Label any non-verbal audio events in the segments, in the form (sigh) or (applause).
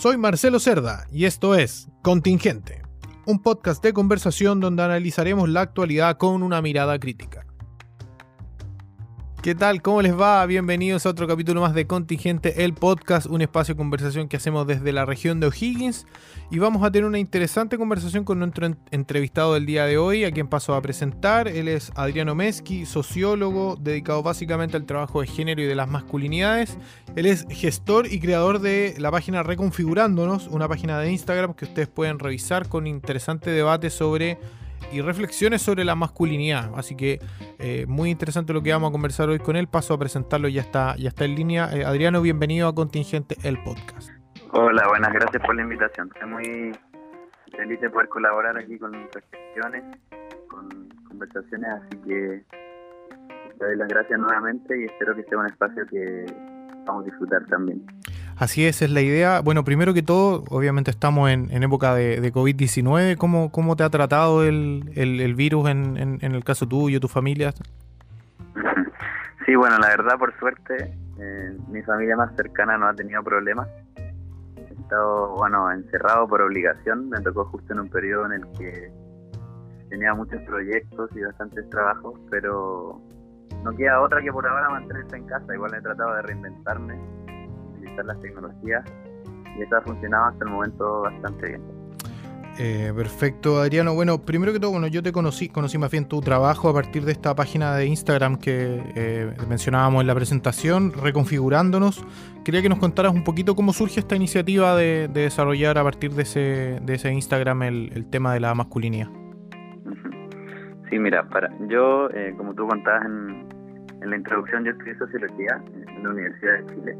Soy Marcelo Cerda y esto es Contingente, un podcast de conversación donde analizaremos la actualidad con una mirada crítica. ¿Qué tal? ¿Cómo les va? Bienvenidos a otro capítulo más de Contingente, el podcast, un espacio de conversación que hacemos desde la región de O'Higgins. Y vamos a tener una interesante conversación con nuestro entrevistado del día de hoy, a quien paso a presentar. Él es Adriano Mesqui, sociólogo, dedicado básicamente al trabajo de género y de las masculinidades. Él es gestor y creador de la página Reconfigurándonos, una página de Instagram que ustedes pueden revisar con interesante debate sobre y reflexiones sobre la masculinidad. Así que eh, muy interesante lo que vamos a conversar hoy con él. Paso a presentarlo, ya está, ya está en línea. Eh, Adriano, bienvenido a Contingente, el podcast. Hola, buenas, gracias por la invitación. Estoy muy feliz de poder colaborar aquí con reflexiones, con conversaciones, así que te doy las gracias nuevamente y espero que sea un espacio que vamos a disfrutar también. Así es, es la idea. Bueno, primero que todo, obviamente estamos en, época de, COVID-19. ¿Cómo, ¿Cómo, te ha tratado el, el, virus en, en, el caso tuyo, tu familia? (laughs) Sí, bueno, la verdad, por suerte, eh, mi familia más cercana no ha tenido problemas. He estado, bueno, encerrado por obligación. Me tocó justo en un periodo en el que tenía muchos proyectos y bastantes trabajos, pero no queda otra que por ahora mantenerse en casa. Igual he tratado de reinventarme las tecnologías y eso ha funcionado hasta el momento bastante bien. Eh, perfecto, Adriano. Bueno, primero que todo, bueno, yo te conocí, conocí más bien tu trabajo a partir de esta página de Instagram que eh, mencionábamos en la presentación, reconfigurándonos. Quería que nos contaras un poquito cómo surge esta iniciativa de, desarrollar a partir de ese, de ese Instagram el, tema de la masculinidad. Sí, mira, para yo, eh, como tú contabas en, en la introducción, yo estudié sociología en la Universidad de Chile.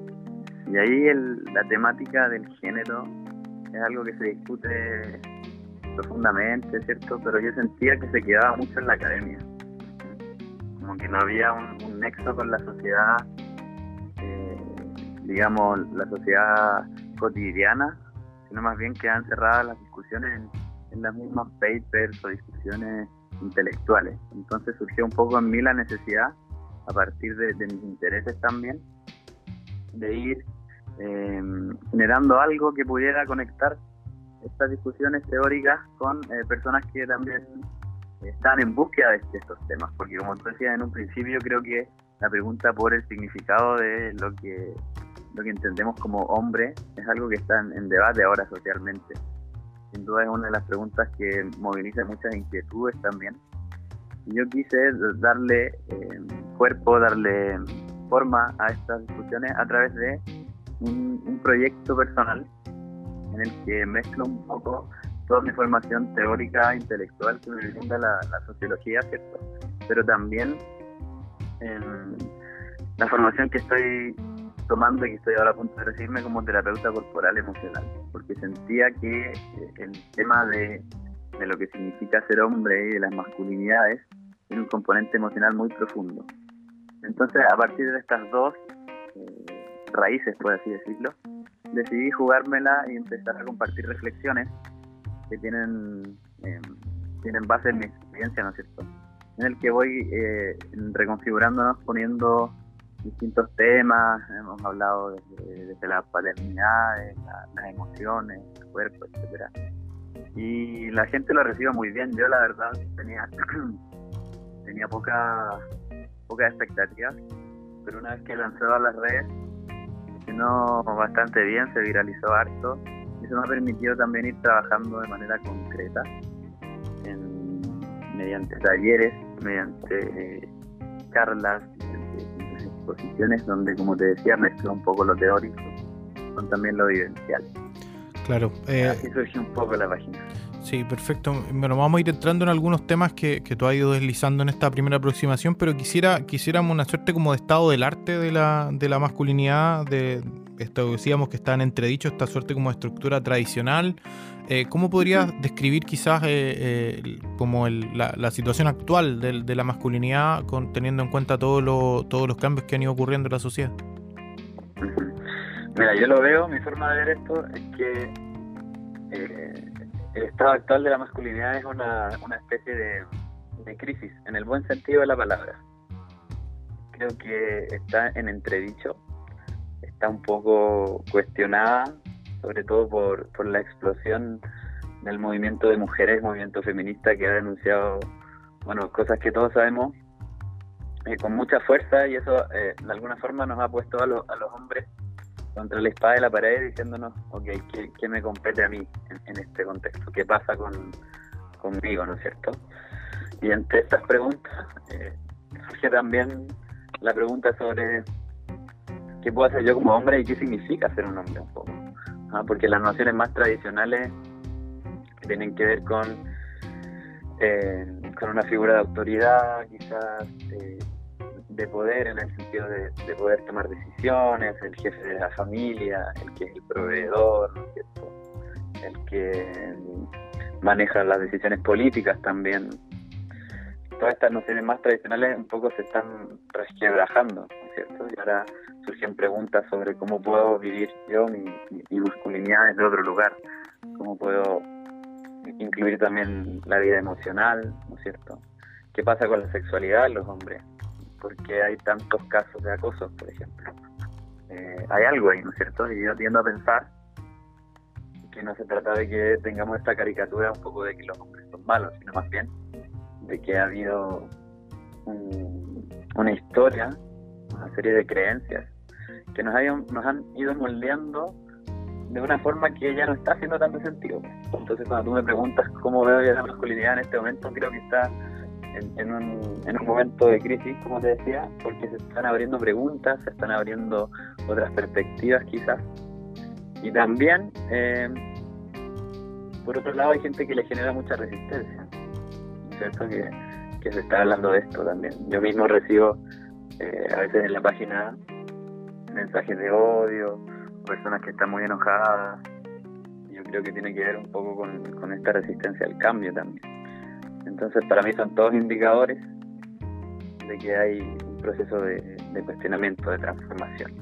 Y ahí el, la temática del género es algo que se discute profundamente, ¿cierto? Pero yo sentía que se quedaba mucho en la academia. Como que no había un, nexo con la sociedad, eh, digamos, la sociedad cotidiana, sino más bien quedan cerradas las discusiones en, las mismas papers o discusiones intelectuales. Entonces surgió un poco en mí la necesidad, a partir de mis intereses también, de ir generando algo que pudiera conectar estas discusiones teóricas con eh, personas que también están en búsqueda de, estos temas, porque como tú decías en un principio, creo que la pregunta por el significado de lo que lo que entendemos como hombre es algo que está en, debate ahora socialmente. Sin duda es una de las preguntas que moviliza muchas inquietudes también. Y yo quise darle eh, cuerpo, darle forma a estas discusiones a través de un, proyecto personal en el que mezclo un poco toda mi formación teórica, intelectual que me brinda la, sociología, ¿cierto? Pero también la formación que estoy tomando y que estoy ahora a punto de recibirme como terapeuta corporal emocional, porque sentía que eh, el tema de, de lo que significa ser hombre y de las masculinidades tiene un componente emocional muy profundo. Entonces, a partir de estas dos eh, raíces, por así decirlo, decidí jugármela y empezar a compartir reflexiones que tienen, eh, tienen base en mi experiencia, ¿no es cierto? En el que voy eh, reconfigurándonos, poniendo distintos temas, hemos hablado desde, la paternidad, las emociones, el cuerpo, etcétera. Y la gente lo recibe muy bien. Yo la verdad tenía (clears throat) tenía poca poca expectativas, pero una vez que lanzado a las redes funcionó bastante bien, se viralizó harto y eso me ha permitido también ir trabajando de manera concreta mediante talleres, mediante eh, charlas, mediante exposiciones donde, como te decía, mezclo un poco lo teórico con también lo vivencial. Claro. Eh, Así surgió un poco la página. Sí, perfecto. Bueno, vamos a ir entrando en algunos temas que, que tú has ido deslizando en esta primera aproximación, pero quisiera quisiéramos una suerte como de estado del arte de la, de la masculinidad, de esto decíamos que está en entredicho, esta suerte como de estructura tradicional. Eh, ¿Cómo podrías describir quizás eh, eh, como la, la, situación actual de, de la masculinidad, con, teniendo en cuenta todo lo, todos los cambios que han ido ocurriendo en la sociedad? Mira, yo lo veo, mi forma de ver esto es que el estado actual de la masculinidad es una, una especie de, crisis, en el buen sentido de la palabra. Creo que está en entredicho, está un poco cuestionada sobre todo por, por la explosión del movimiento de mujeres, movimiento feminista que ha denunciado, bueno, cosas que todos sabemos eh, con mucha fuerza y eso eh, de alguna forma nos ha puesto a, a los hombres contra la espada de la pared diciéndonos, ok, ¿qué, me compete a mí en, este contexto? ¿Qué pasa con, conmigo, no es cierto? Y entre estas preguntas eh, surge también la pregunta sobre qué puedo hacer yo como hombre y qué significa ser un hombre un poco. Porque las nociones más tradicionales tienen que ver con, eh, con una figura de autoridad, quizás eh, de poder en el sentido de, poder tomar decisiones, el jefe de la familia, el que es el proveedor, el que maneja las decisiones políticas también. Todas estas nociones más tradicionales un poco se están resquebrajando, cierto? Y ahora surgen preguntas sobre cómo puedo vivir yo mi, mi masculinidad desde otro lugar, cómo puedo incluir también la vida emocional, ¿no es cierto? ¿Qué pasa con la sexualidad de los hombres? Porque hay tantos casos de acoso, por ejemplo. Eh, hay algo ahí, ¿no es cierto? Y yo tiendo a pensar que no se trata de que tengamos esta caricatura un poco de que los hombres son malos, sino más bien de que ha habido una historia, una serie de creencias que nos, han ido moldeando de una forma que ya no está haciendo tanto sentido. Entonces, cuando tú me preguntas cómo veo yo la masculinidad en este momento, creo que está en, un, en un momento de crisis, como te decía, porque se están abriendo preguntas, se están abriendo otras perspectivas quizás. Y también, eh, por otro lado, hay gente que le genera mucha resistencia, ¿cierto? Que, se está hablando de esto también. Yo mismo recibo eh, a veces en la página mensajes de odio, personas que están muy enojadas. Yo creo que tiene que ver un poco con esta resistencia al cambio también. Entonces, para mí son todos indicadores de que hay un proceso de, cuestionamiento, de transformación.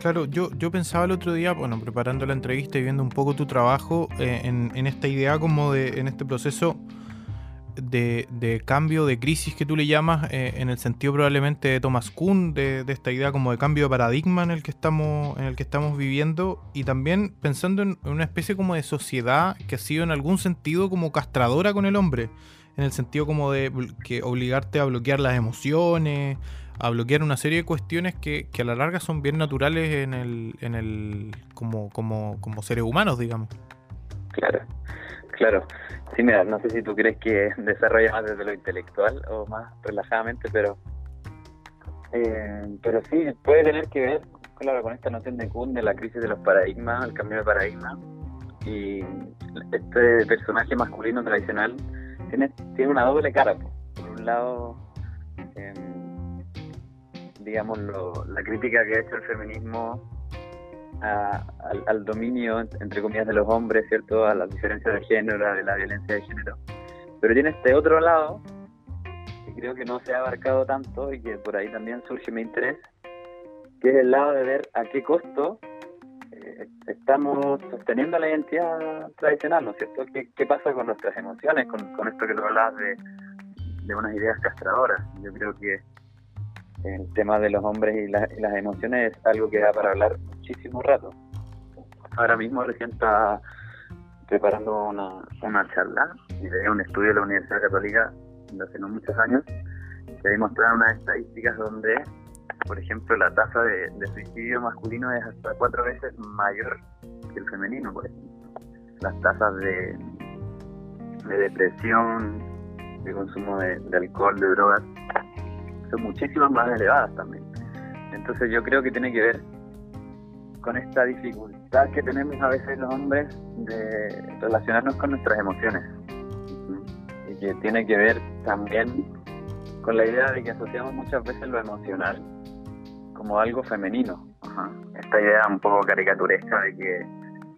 Claro, yo, yo pensaba el otro día, bueno, preparando la entrevista y viendo un poco tu trabajo eh, en, esta idea como de, en este proceso de, cambio, de crisis que tú le llamas, eh, en el sentido probablemente de Thomas Kuhn, de, esta idea como de cambio de paradigma en el que estamos, en el que estamos viviendo, y también pensando en, una especie como de sociedad que ha sido en algún sentido como castradora con el hombre, en el sentido como de que obligarte a bloquear las emociones, a bloquear una serie de cuestiones que, que a la larga son bien naturales en el, en el como, como, como seres humanos, digamos. Claro. Claro, sí, mira, no sé si tú crees que (laughs) desarrolla más desde lo intelectual o más relajadamente, pero eh, pero sí, puede tener que ver, claro, con esta noción de Kuhn, de la crisis de los paradigmas, el cambio de paradigma, y este personaje masculino tradicional tiene, tiene una doble cara. Por un lado, em, digamos, la crítica que ha hecho el feminismo al, dominio, entre comillas, de los hombres, ¿cierto? A las diferencias de género, de la violencia de género. Pero tiene este otro lado, que creo que no se ha abarcado tanto y que por ahí también surge mi interés, que es el lado de ver a qué costo eh, estamos sosteniendo la identidad tradicional, ¿no es cierto? ¿Qué, qué pasa con nuestras emociones, con, con esto que tú hablabas de, de unas ideas castradoras? Yo creo que el tema de los hombres y, las emociones es algo que da para hablar muchísimo rato. Ahora mismo recién está preparando una, una charla y de un estudio de la Universidad Católica de hace no muchos años que demostraba unas estadísticas donde, por ejemplo, la tasa de, suicidio masculino es hasta cuatro veces mayor que el femenino, por ejemplo. Las tasas de, de depresión, de consumo de alcohol, de drogas, son muchísimas más elevadas también. Entonces yo creo que tiene que ver con esta dificultad que tenemos a veces los hombres de relacionarnos con nuestras emociones. Y que tiene que ver también con la idea de que asociamos muchas veces lo emocional como algo femenino. Esta idea un poco caricaturesca de que,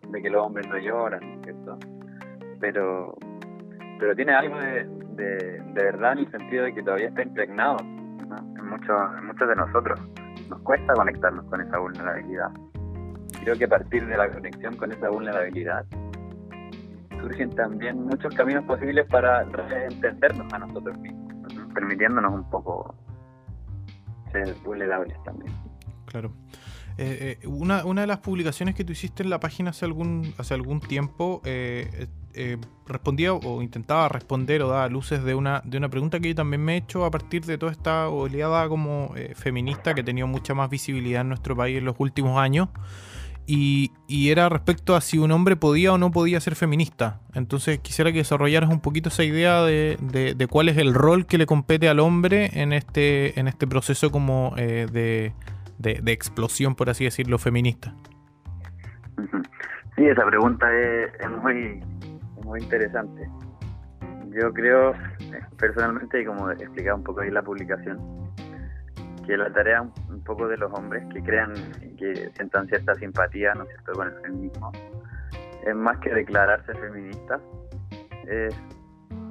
de que los hombres no lloran, ¿cierto? Pero, pero tiene algo de, de, verdad en el sentido de que todavía está impregnado muchos, muchos de nosotros. Nos cuesta conectarnos con esa vulnerabilidad. Creo que a partir de la conexión con esa vulnerabilidad surgen también muchos caminos posibles para entendernos a nosotros mismos, permitiéndonos un poco ser vulnerables también. Claro. Eh, una, una, de las publicaciones que tú hiciste en la página hace algún, hace algún tiempo respondía o intentaba responder o daba luces de una, de una pregunta que yo también me he hecho a partir de toda esta oleada como feminista que ha tenido mucha más visibilidad en nuestro país en los últimos años. Y, era respecto a si un hombre podía o no podía ser feminista. Entonces quisiera que desarrollaras un poquito esa idea de, de, cuál es el rol que le compete al hombre en este, en este proceso como eh, de, de, explosión, por así decirlo, feminista. Sí, esa pregunta es, muy, muy interesante. Yo creo, personalmente, y como explicaba un poco ahí la publicación, que la tarea un poco de los hombres que crean que sientan cierta simpatía, ¿no es cierto?, con el feminismo, es más que declararse feministas, es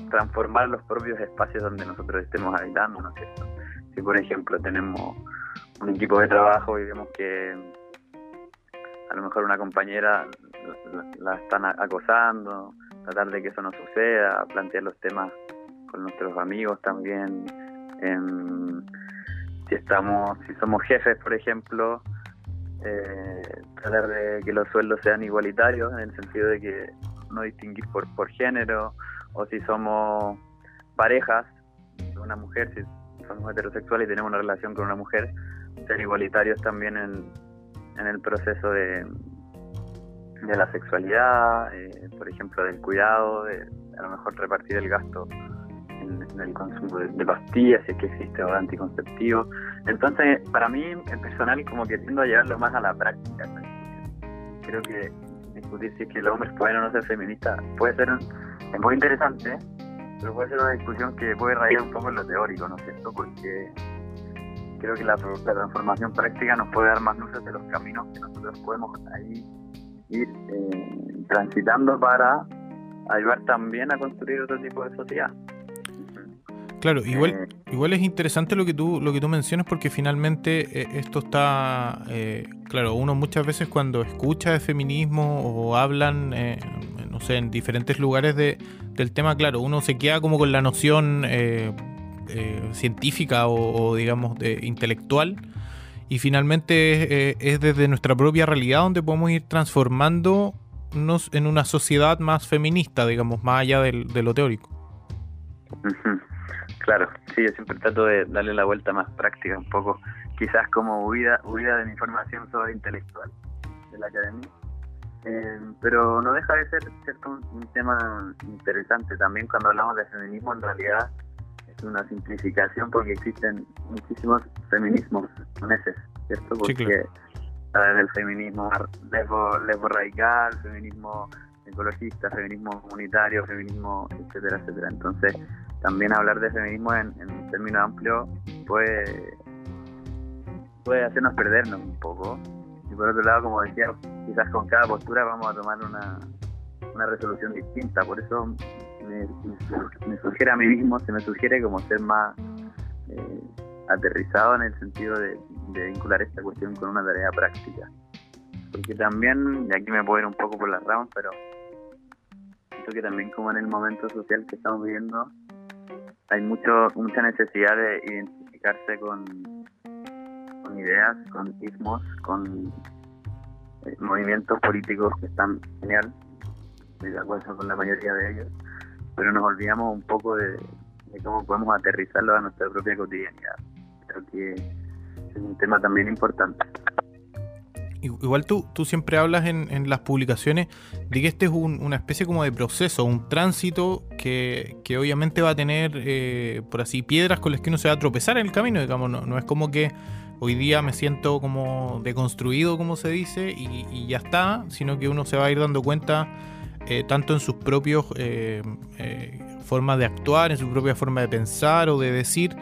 transformar los propios espacios donde nosotros estemos habitando, ¿no es cierto? Si por ejemplo tenemos un equipo de trabajo y vemos que a lo mejor una compañera la, están acosando, tratar de que eso no suceda, plantear los temas con nuestros amigos también, en si estamos, si somos jefes, por ejemplo, eh, tratar de que los sueldos sean igualitarios en el sentido de que no distinguir por, por género, o si somos parejas, una mujer, si somos heterosexuales y tenemos una relación con una mujer, ser igualitarios también en el proceso de, de la sexualidad, eh, por ejemplo, del cuidado, de a lo mejor repartir el gasto en, el consumo de, pastillas, si es que existe o anticonceptivo. Entonces, para mí, en personal, como que tiendo a llevarlo más a la práctica. Creo que discutir si es que los hombres pueden o no ser feministas puede ser es muy interesante, pero puede ser una discusión que puede rayar un poco en lo teórico, ¿no es cierto? Porque creo que la, transformación práctica nos puede dar más luces de los caminos que nosotros podemos ahí ir eh, transitando para ayudar también a construir otro tipo de sociedad. Claro, igual, eh. igual es interesante lo que tú, lo que tú mencionas porque finalmente eh, esto está, eh, claro, uno muchas veces cuando escucha de feminismo o hablan, no sé, en diferentes lugares de, del tema, claro, uno se queda como con la noción científica o, digamos de, intelectual y finalmente es desde nuestra propia realidad donde podemos ir transformándonos en una sociedad más feminista, digamos, más allá de lo teórico. Claro, sí, yo siempre trato de darle la vuelta más práctica, un poco, quizás como huida, huida de mi formación sobre intelectual de la academia. Eh, pero no deja de ser cierto un, tema interesante también cuando hablamos de feminismo en realidad una simplificación porque existen muchísimos feminismos meses, ¿cierto? Porque el feminismo lesbo, lesbo radical, feminismo ecologista, feminismo comunitario, feminismo, etcétera, etcétera. Entonces, también hablar de feminismo en, en un término amplio puede, puede hacernos perdernos un poco. Y por otro lado, como decía, quizás con cada postura vamos a tomar una, una resolución distinta. Por eso me, sugiere a mí mismo, se me sugiere como ser más eh, aterrizado en el sentido de, vincular esta cuestión con una tarea práctica. Porque también, y aquí me puedo ir un poco por las ramas, pero siento que también como en el momento social que estamos viviendo, hay mucho mucha necesidad de identificarse con, ideas, con ismos, con eh, movimientos políticos que están genial, de acuerdo con la mayoría de ellos, pero nos olvidamos un poco de, cómo podemos aterrizarlo a nuestra propia cotidianidad. Creo que es un tema también importante. Igual tú, tú siempre hablas en, las publicaciones de que este es una especie como de proceso, un tránsito que, obviamente va a tener, eh, por así, piedras con las que uno se va a tropezar en el camino, digamos, no, es como que hoy día me siento como deconstruido, como se dice, y, ya está, sino que uno se va a ir dando cuenta eh, tanto en sus propios eh, formas de actuar, en su propia forma de pensar o de decir,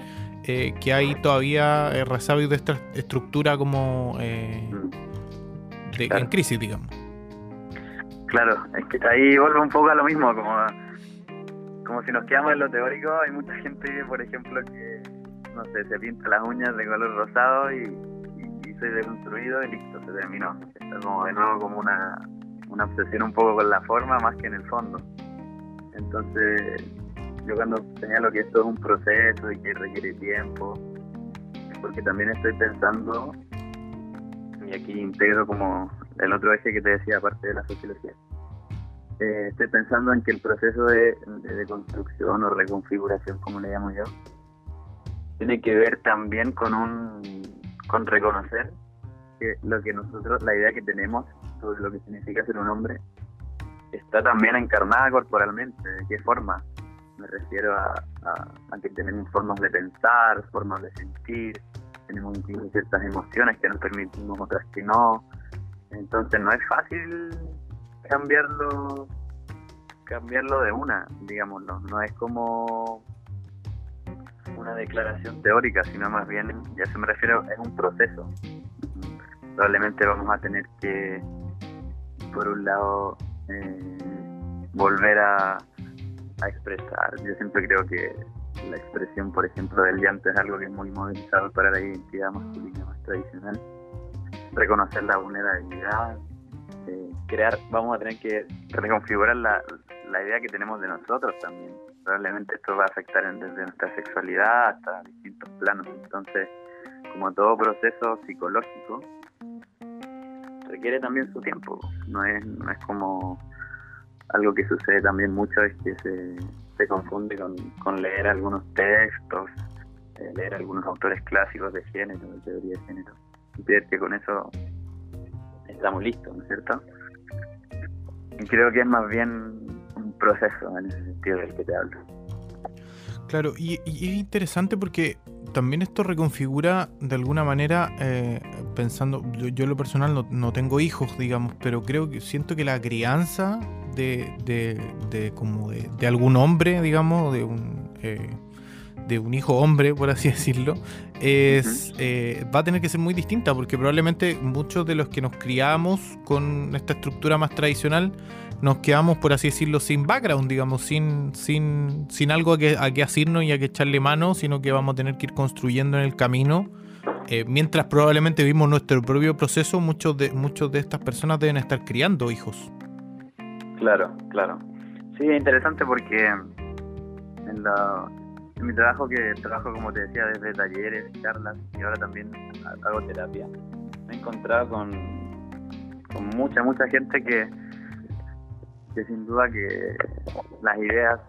que hay todavía resabios de esta estructura como en crisis, digamos. Claro, es que ahí vuelve un poco a lo mismo, como, como si nos quedamos en lo teórico, hay mucha gente, por ejemplo, que, no sé, se pinta las uñas de color rosado y, y, se deconstruido y listo, se terminó. Está como de nuevo como una, una obsesión un poco con la forma más que en el fondo. Entonces, yo cuando señalo que esto es un proceso y que requiere tiempo, porque también estoy pensando y aquí integro como el otro eje que te decía, aparte de la sociología. Eh, estoy pensando en que el proceso de, de, construcción o reconfiguración, como le llamo yo, tiene que ver también con un con reconocer que lo que nosotros, la idea que tenemos sobre lo que significa ser un hombre, está también encarnada corporalmente. ¿De qué forma? Me refiero a, que tenemos formas de pensar, formas de sentir, tenemos incluso ciertas emociones que nos permitimos, otras que no. Entonces no es fácil cambiarlo cambiarlo de una, digámoslo. No es como una declaración teórica, sino más bien, ya se me refiero, es un proceso. Probablemente vamos a tener que, por un lado, eh, volver a, expresar. Yo siempre creo que la expresión, por ejemplo, del llanto es algo que es muy movilizado para la identidad masculina más tradicional. Reconocer la vulnerabilidad, eh, crear, vamos a tener que reconfigurar la, la idea que tenemos de nosotros también. Probablemente esto va a afectar desde nuestra sexualidad hasta distintos planos. Entonces, como todo proceso psicológico, requiere también su tiempo. No es, no es como algo que sucede también mucho, es que se, se confunde con, leer algunos textos, eh, leer algunos autores clásicos de género, de teoría de género, y que con eso estamos listos, ¿no es cierto? Y creo que es más bien un proceso en ese sentido del que te hablo. Claro, y, es interesante porque también esto reconfigura de alguna manera, eh, pensando, yo, yo, en lo personal no, no, tengo hijos, digamos, pero creo que siento que la crianza de, de, de como de, de, algún hombre, digamos, de un, eh, de un hijo hombre, por así (laughs) decirlo, es, eh, va a tener que ser muy distinta, porque probablemente muchos de los que nos criamos con esta estructura más tradicional, nos quedamos, por así decirlo, sin background, digamos, sin, sin, sin algo a que, a que asirnos y a que echarle mano, sino que vamos a tener que ir construyendo en el camino. Eh, mientras probablemente vivimos nuestro propio proceso, muchos de, muchos de estas personas deben estar criando hijos. Claro, claro. Sí, es interesante porque en, la, en mi trabajo, que trabajo como te decía, desde talleres, charlas y ahora también hago terapia, me he encontrado con, con mucha, mucha gente que, que sin duda que las ideas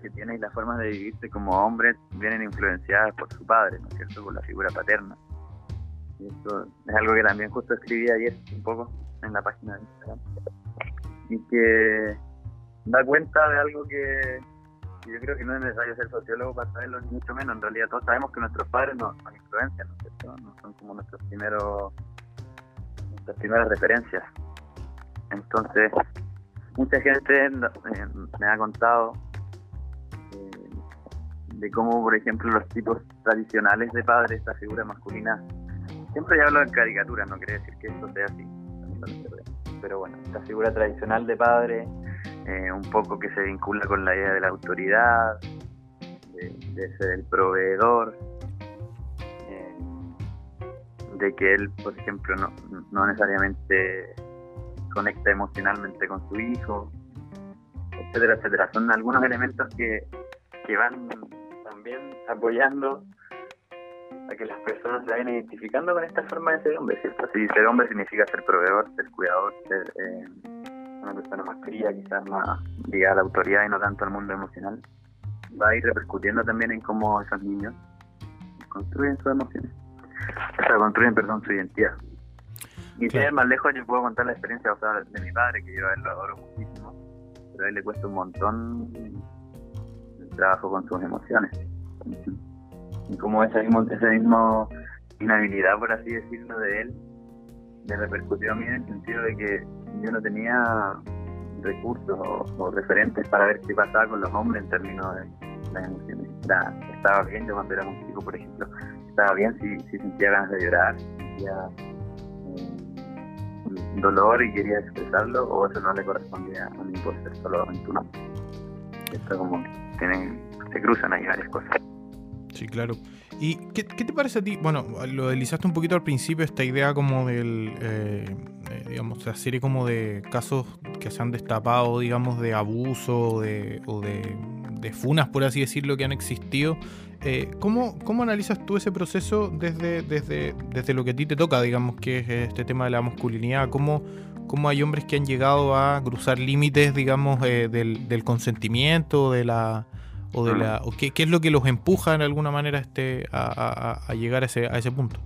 que tiene y las formas de vivirse como hombres vienen influenciadas por su padre, ¿no es cierto? Por la figura paterna. Y esto es algo que también justo escribí ayer un poco en la página de Instagram. Y que da cuenta de algo que, yo creo que no es necesario ser sociólogo para saberlo, ni mucho menos. En realidad todos sabemos que nuestros padres nos, nos influencian, ¿no es cierto? No son como nuestros primeros, nuestras primeras referencias. Entonces, mucha gente eh, me ha contado de cómo, por ejemplo, los tipos tradicionales de padres, esta figura masculina, siempre ya hablo en caricaturas, no quiere decir que eso sea así, pero bueno, esta figura tradicional de padre, eh, un poco que se vincula con la idea de la autoridad, de, ser el proveedor, de que él, por ejemplo, no, no necesariamente conecta emocionalmente con su hijo, etcétera, etcétera. Son algunos elementos que, que van también apoyando a que las personas se vayan identificando con esta forma de ser hombre, ¿cierto? Si ser hombre significa ser proveedor, ser cuidador, ser eh, una persona más fría, quizás más ligada a la autoridad y no tanto al mundo emocional, va a ir repercutiendo también en cómo esos niños construyen sus emociones, o sea, construyen, perdón, su identidad. Y claro. más lejos, yo puedo contar la experiencia de mi padre, que yo a él lo adoro muchísimo, pero a él le cuesta un montón el trabajo con sus emociones. Y como esa mismo, esa mismo inhabilidad, por así decirlo, de él, me repercutió a mí en el sentido de que yo no tenía recursos o, referentes para ver qué pasaba con los hombres en términos de las emociones. estaba bien yo cuando era un chico, por ejemplo, estaba bien si, sentía ganas de llorar, si sentía dolor y quería expresarlo o eso no le correspondía a mí por ser solo aventura. Esto como tienen, se cruzan ahí varias cosas. Sí, claro. ¿Y qué, qué, te parece a ti? Bueno, lo deslizaste un poquito al principio, esta idea como del, eh, eh, digamos, la serie como de casos que se han destapado, digamos, de abuso de, o de, de, funas, por así decirlo, que han existido. Eh, ¿cómo, ¿cómo, analizas tú ese proceso desde, desde, desde lo que a ti te toca, digamos, que es este tema de la masculinidad? ¿Cómo, cómo hay hombres que han llegado a cruzar límites, digamos, eh, del, del, consentimiento, de la o de la o qué, qué, es lo que los empuja en alguna manera este a, a, a llegar a ese, a ese punto?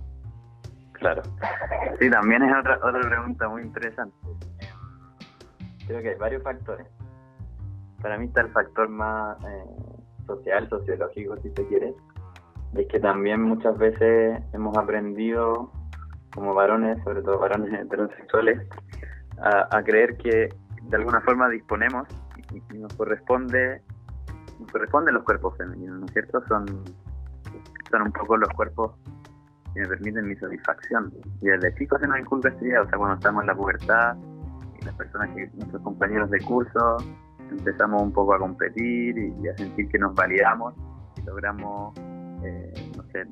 Claro. (laughs) Sí, también es otra, otra pregunta muy interesante. Creo que hay varios factores. Para mí está el factor más eh, social, sociológico, si se quiere. Es que también muchas veces hemos aprendido, como varones, sobre todo varones heterosexuales, a, a creer que de alguna forma disponemos y, y nos corresponde corresponden los cuerpos femeninos, ¿no es cierto? Son, son un poco los cuerpos que me permiten mi satisfacción. Y desde chicos se nos inculca esta idea, o sea, cuando estamos en la pubertad, y las personas que, nuestros compañeros de curso, empezamos un poco a competir y, a sentir que nos validamos y logramos, eh, no sé,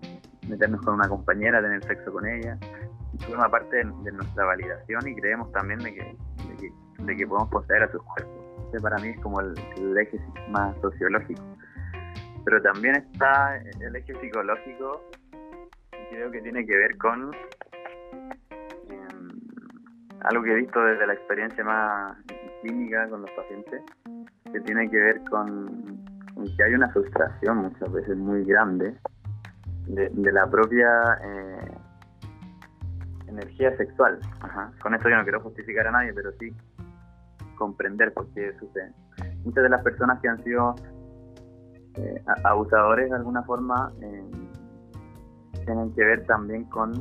meternos con una compañera, tener sexo con ella. Forma parte de, nuestra validación y creemos también que, de que, de que podemos poseer a sus cuerpos. Ese para mí es como el, el eje más sociológico. Pero también está el eje psicológico creo que tiene que ver con eh, algo que he visto desde la experiencia más clínica con los pacientes, que tiene que ver con, con que hay una frustración muchas veces muy grande de, de la propia eh, energía sexual. Ajá. Con esto yo no quiero justificar a nadie, pero sí comprender por qué sucede. Muchas de las personas que han sido eh, abusadores de alguna forma eh, tienen que ver también con,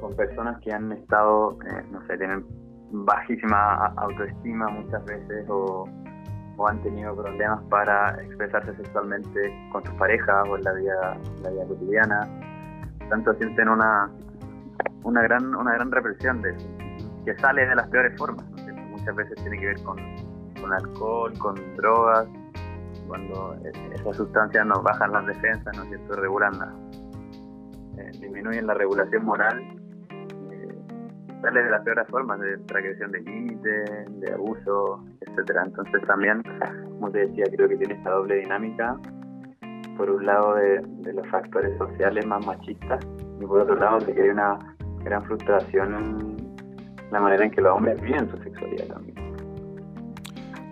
con personas que han estado, eh, no sé, tienen bajísima autoestima muchas veces o, o, han tenido problemas para expresarse sexualmente con sus parejas o en la vida, la vida cotidiana. Tanto sienten una, una gran una gran represión de que sale de las peores formas. Muchas veces tiene que ver con, con alcohol, con drogas, cuando esas sustancias nos bajan las defensas, ¿no es cierto? Regulan la, eh, disminuyen la regulación moral, eh, sale de las peores formas de transgresión de límites, de abuso, etcétera. Entonces también, como te decía, creo que tiene esta doble dinámica, por un lado de, de los factores sociales más machistas y por otro lado de que hay una gran frustración la manera en que los hombres viven su sexualidad también.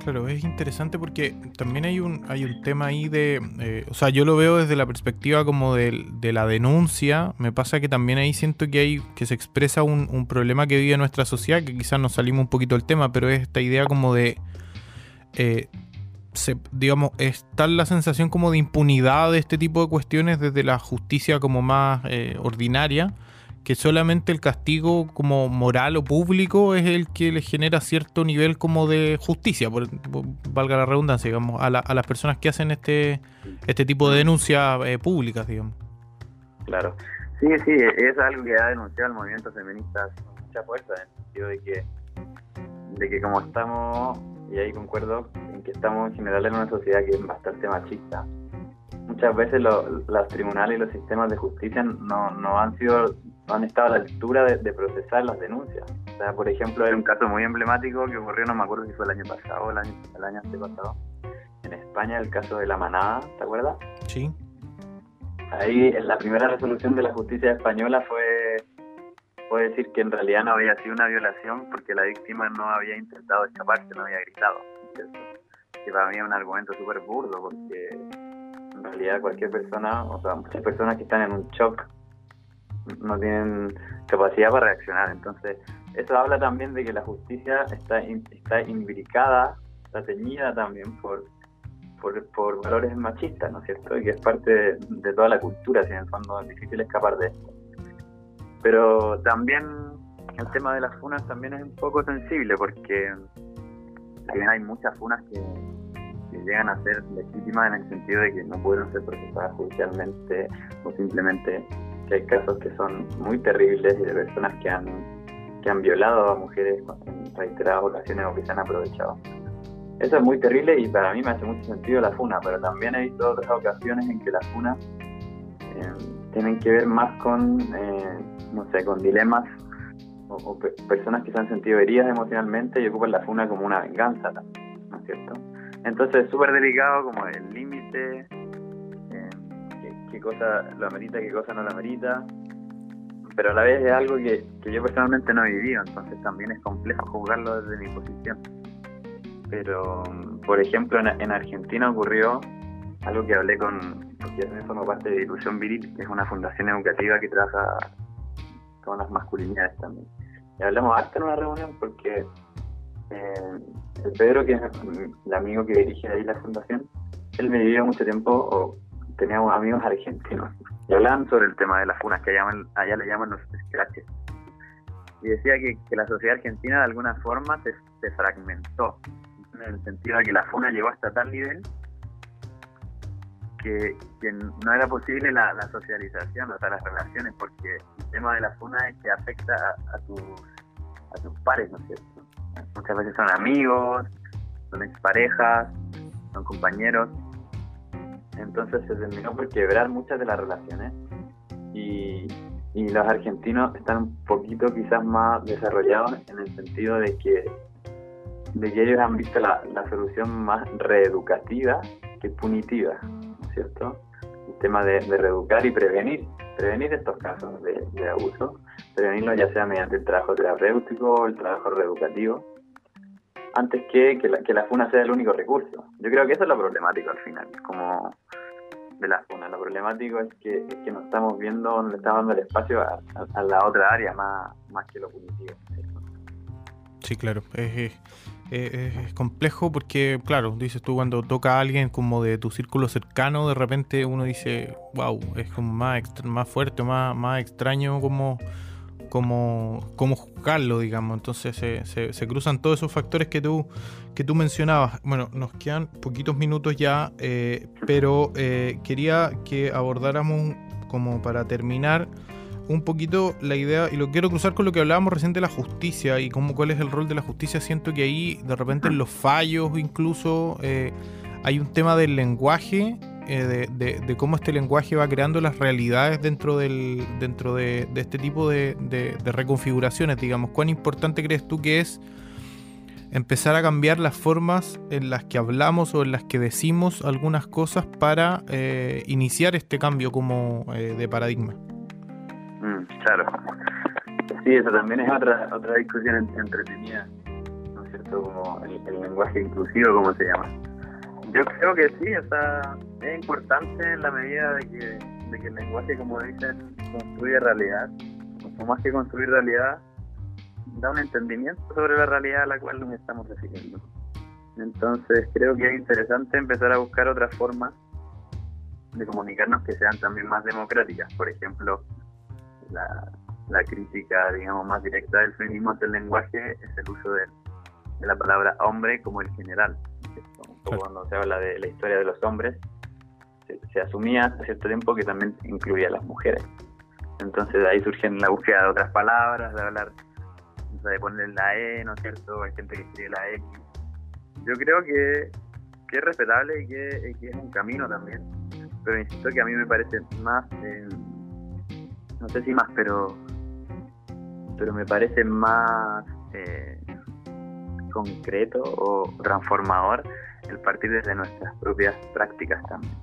Claro, es interesante porque también hay un, hay un tema ahí de, eh, o sea, yo lo veo desde la perspectiva como de, de, la denuncia, me pasa que también ahí siento que hay, que se expresa un, un, problema que vive nuestra sociedad, que quizás nos salimos un poquito del tema, pero es esta idea como de, eh, se, digamos, está la sensación como de impunidad de este tipo de cuestiones desde la justicia como más eh, ordinaria que solamente el castigo como moral o público es el que le genera cierto nivel como de justicia, por, valga la redundancia, digamos, a, la, a, las personas que hacen este este tipo de denuncias eh, públicas, digamos. Claro. Sí, sí, es algo que ha denunciado el movimiento feminista con mucha fuerza, en el sentido de que, de que como estamos, y ahí concuerdo, en que estamos en general en una sociedad que es bastante machista, muchas veces lo, los tribunales y los sistemas de justicia no, no han sido no han estado a la altura de, de, procesar las denuncias. O sea, por ejemplo, hay un caso muy emblemático que ocurrió, no me acuerdo si fue el año pasado o el año, el año antepasado, en España, el caso de la manada, ¿te acuerdas? Sí. Ahí la primera resolución de la justicia española fue, fue decir que en realidad no había sido una violación porque la víctima no había intentado escaparse, no había gritado. Que para mí es un argumento súper burdo porque en realidad cualquier persona, o sea, muchas personas que están en un shock no tienen capacidad para reaccionar. Entonces, eso habla también de que la justicia está, está imbricada, está teñida también por, por, por, valores machistas, ¿no es cierto? Y que es parte de, toda la cultura, si en el fondo es difícil escapar de esto. Pero también el tema de las funas también es un poco sensible porque hay muchas funas que, que llegan a ser legítimas en el sentido de que no pueden ser procesadas judicialmente o simplemente que hay casos que son muy terribles y de personas que han, que han violado a mujeres en reiteradas ocasiones o que se han aprovechado. Eso es muy terrible y para mí me hace mucho sentido la funa, pero también he visto otras ocasiones en que las funas eh, tienen que ver más con, eh, no sé, con dilemas o, o pe personas que se han sentido heridas emocionalmente y ocupan la funa como una venganza, ¿no es cierto? Entonces es súper delicado como el límite, cosa lo amerita, qué cosa no lo amerita, pero a la vez es algo que, yo personalmente no he vivido, entonces también es complejo juzgarlo desde mi posición. Pero, por ejemplo, en, Argentina ocurrió algo que hablé con, porque yo formo parte de Ilusión Viril, que es una fundación educativa que trabaja con las masculinidades también. Y hablamos hasta en una reunión porque eh, el Pedro, que es el amigo que dirige ahí la fundación, él me vivió mucho tiempo, o teníamos amigos argentinos, y hablaban sobre el tema de las funas, que allá le llaman los scratches. Y decía que, la sociedad argentina de alguna forma se, fragmentó, en el sentido de que la funa llegó hasta tal nivel que, no era posible la, socialización, o sea, las relaciones, porque el tema de la funa es que afecta a, tus, a tus pares, ¿no es cierto? Muchas veces son amigos, son exparejas, son compañeros. Entonces se terminó por quebrar muchas de las relaciones y, los argentinos están un poquito quizás más desarrollados en el sentido de que, de que ellos han visto la, solución más reeducativa que punitiva, ¿cierto? El tema de, reeducar y prevenir, prevenir estos casos de, de abuso, prevenirlo ya sea mediante el trabajo terapéutico o el trabajo reeducativo antes que que la, que la funa sea el único recurso. Yo creo que eso es lo problemático al final, como de la funa. Lo problemático es que, es que nos estamos viendo, le estamos dando el espacio a, la otra área más, más que lo punitivo. Sí, claro. Es, complejo porque, claro, dices tú, cuando toca a alguien como de tu círculo cercano, de repente uno dice, wow, es como más, más fuerte, más, más extraño como cómo, cómo juzgarlo, digamos. Entonces se, se, cruzan todos esos factores que tú, que tú mencionabas. Bueno, nos quedan poquitos minutos ya, eh, pero eh, quería que abordáramos como para terminar un poquito la idea, y lo quiero cruzar con lo que hablábamos recién de la justicia y cómo, cuál es el rol de la justicia. Siento que ahí de repente en los fallos incluso eh, hay un tema del lenguaje eh, de, cómo este lenguaje va creando las realidades dentro, del, dentro de, este tipo de, reconfiguraciones, digamos. ¿Cuán importante crees tú que es empezar a cambiar las formas en las que hablamos o en las que decimos algunas cosas para eh, iniciar este cambio como eh, de paradigma? Mm, claro. Sí, eso también es otra, otra discusión entretenida, ¿no es cierto? Como el, el lenguaje inclusivo, como se llama yo creo que sí, o es importante en la medida de que, el lenguaje, como dicen, construye realidad, o más que construir realidad, da un entendimiento sobre la realidad a la cual nos estamos refiriendo. Entonces creo que es interesante empezar a buscar otras formas de comunicarnos que sean también más democráticas. Por ejemplo, la, crítica, digamos, más directa del feminismo del lenguaje es el uso de, de la palabra hombre como el general cuando se habla de la historia de los hombres, se, asumía hace cierto tiempo que también incluía a las mujeres. Entonces de ahí surgen la búsqueda de otras palabras, de hablar, de poner la E, ¿no es cierto? Hay gente que escribe la X. Yo creo que, es respetable y que, es un camino también. Pero insisto que a mí me parece más, eh, no sé si más, pero, pero me parece más eh, concreto o transformador el partir desde nuestras propias prácticas también.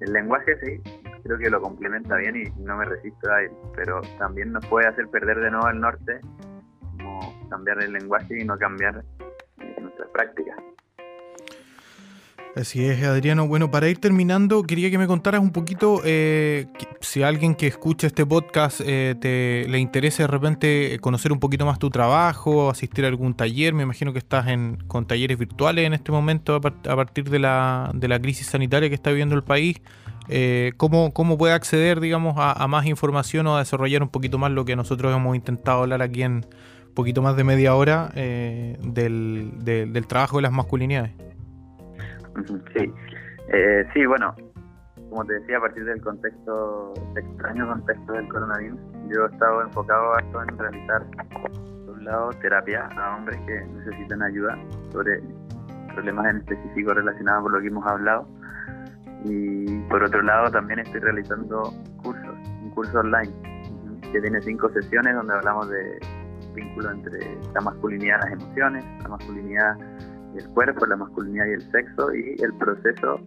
El lenguaje sí, creo que lo complementa bien y no me resisto a él, pero también nos puede hacer perder de nuevo el norte, como cambiar el lenguaje y no cambiar eh, nuestras prácticas. Así es, Adriano. Bueno, para ir terminando, quería que me contaras un poquito eh, si alguien que escucha este podcast eh, te, le interesa de repente conocer un poquito más tu trabajo, asistir a algún taller. Me imagino que estás en, con talleres virtuales en este momento a, partir de la, crisis sanitaria que está viviendo el país. Eh, ¿cómo, ¿cómo, puede acceder, digamos, a, más información o a desarrollar un poquito más lo que nosotros hemos intentado hablar aquí en un poquito más de media hora del, del trabajo de las masculinidades? Sí, eh, sí, bueno, como te decía, a partir del contexto, extraño contexto del coronavirus, yo he estado enfocado en realizar, por un lado, terapia a hombres que necesitan ayuda sobre problemas en específico relacionados con lo que hemos hablado. Y por otro lado, también estoy realizando cursos, un curso online que tiene cinco sesiones donde hablamos de vínculo entre la masculinidad y las emociones, la masculinidad el cuerpo, la masculinidad y el sexo y el proceso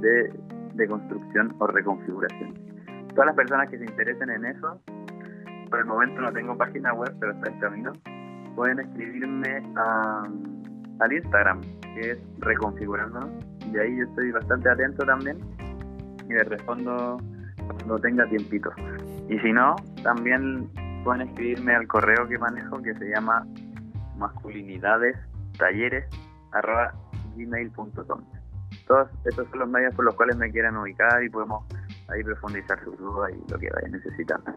de, de construcción o reconfiguración. Todas las personas que se interesen en eso, por el momento no tengo página web, pero está en camino, pueden escribirme a, al Instagram, que es Reconfigurándonos, y ahí yo estoy bastante atento también y les respondo cuando tenga tiempito. Y si no, también pueden escribirme al correo que manejo que se llama masculinidadestalleres.gmail.com Todos esos son los medios por los cuales me quieran ubicar y podemos ahí profundizar sus dudas y lo que vayan necesitando.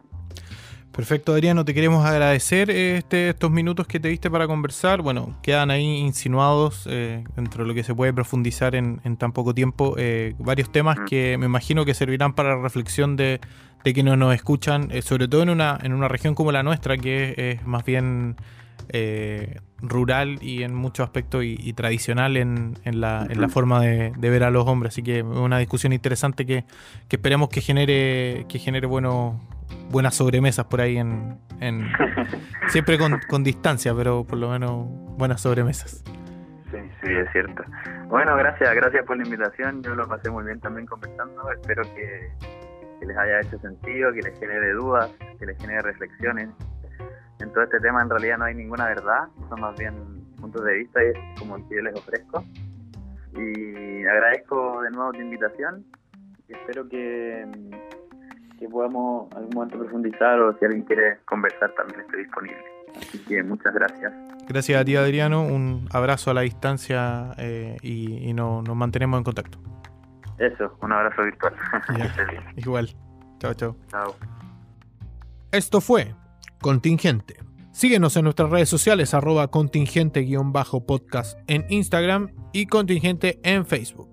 Perfecto, Adriano, te queremos agradecer este, estos minutos que te diste para conversar. Bueno, quedan ahí insinuados eh, dentro de lo que se puede profundizar en, tan poco tiempo eh, varios temas mm. que me imagino que servirán para la reflexión de, de quienes nos escuchan, eh, sobre todo en una, en una región como la nuestra, que es, más bien rural y en muchos aspectos y, tradicional en, en, la, en, la, forma de, de, ver a los hombres. Así que una discusión interesante que, que esperemos que genere, que genere buenos buenas sobremesas por ahí en, (laughs) siempre con, distancia, pero por lo menos buenas sobremesas. Sí, sí, es cierto. Bueno, gracias, gracias por la invitación. Yo lo pasé muy bien también conversando. Espero que, les haya hecho sentido, que les genere dudas, que les genere reflexiones. En todo este tema en realidad no hay ninguna verdad, son más bien puntos de vista como el que yo les ofrezco. Y agradezco de nuevo tu invitación y espero que que podamos algún momento profundizar o si alguien quiere conversar también estoy disponible. Así que muchas gracias. Gracias a ti Adriano, un abrazo a la distancia eh, y, nos mantenemos en contacto. Eso, un abrazo virtual. (laughs) Igual. Chao, chao. Chao. Esto fue Contingente. Síguenos en nuestras redes sociales arroba contingente-podcast en Instagram y contingente en Facebook.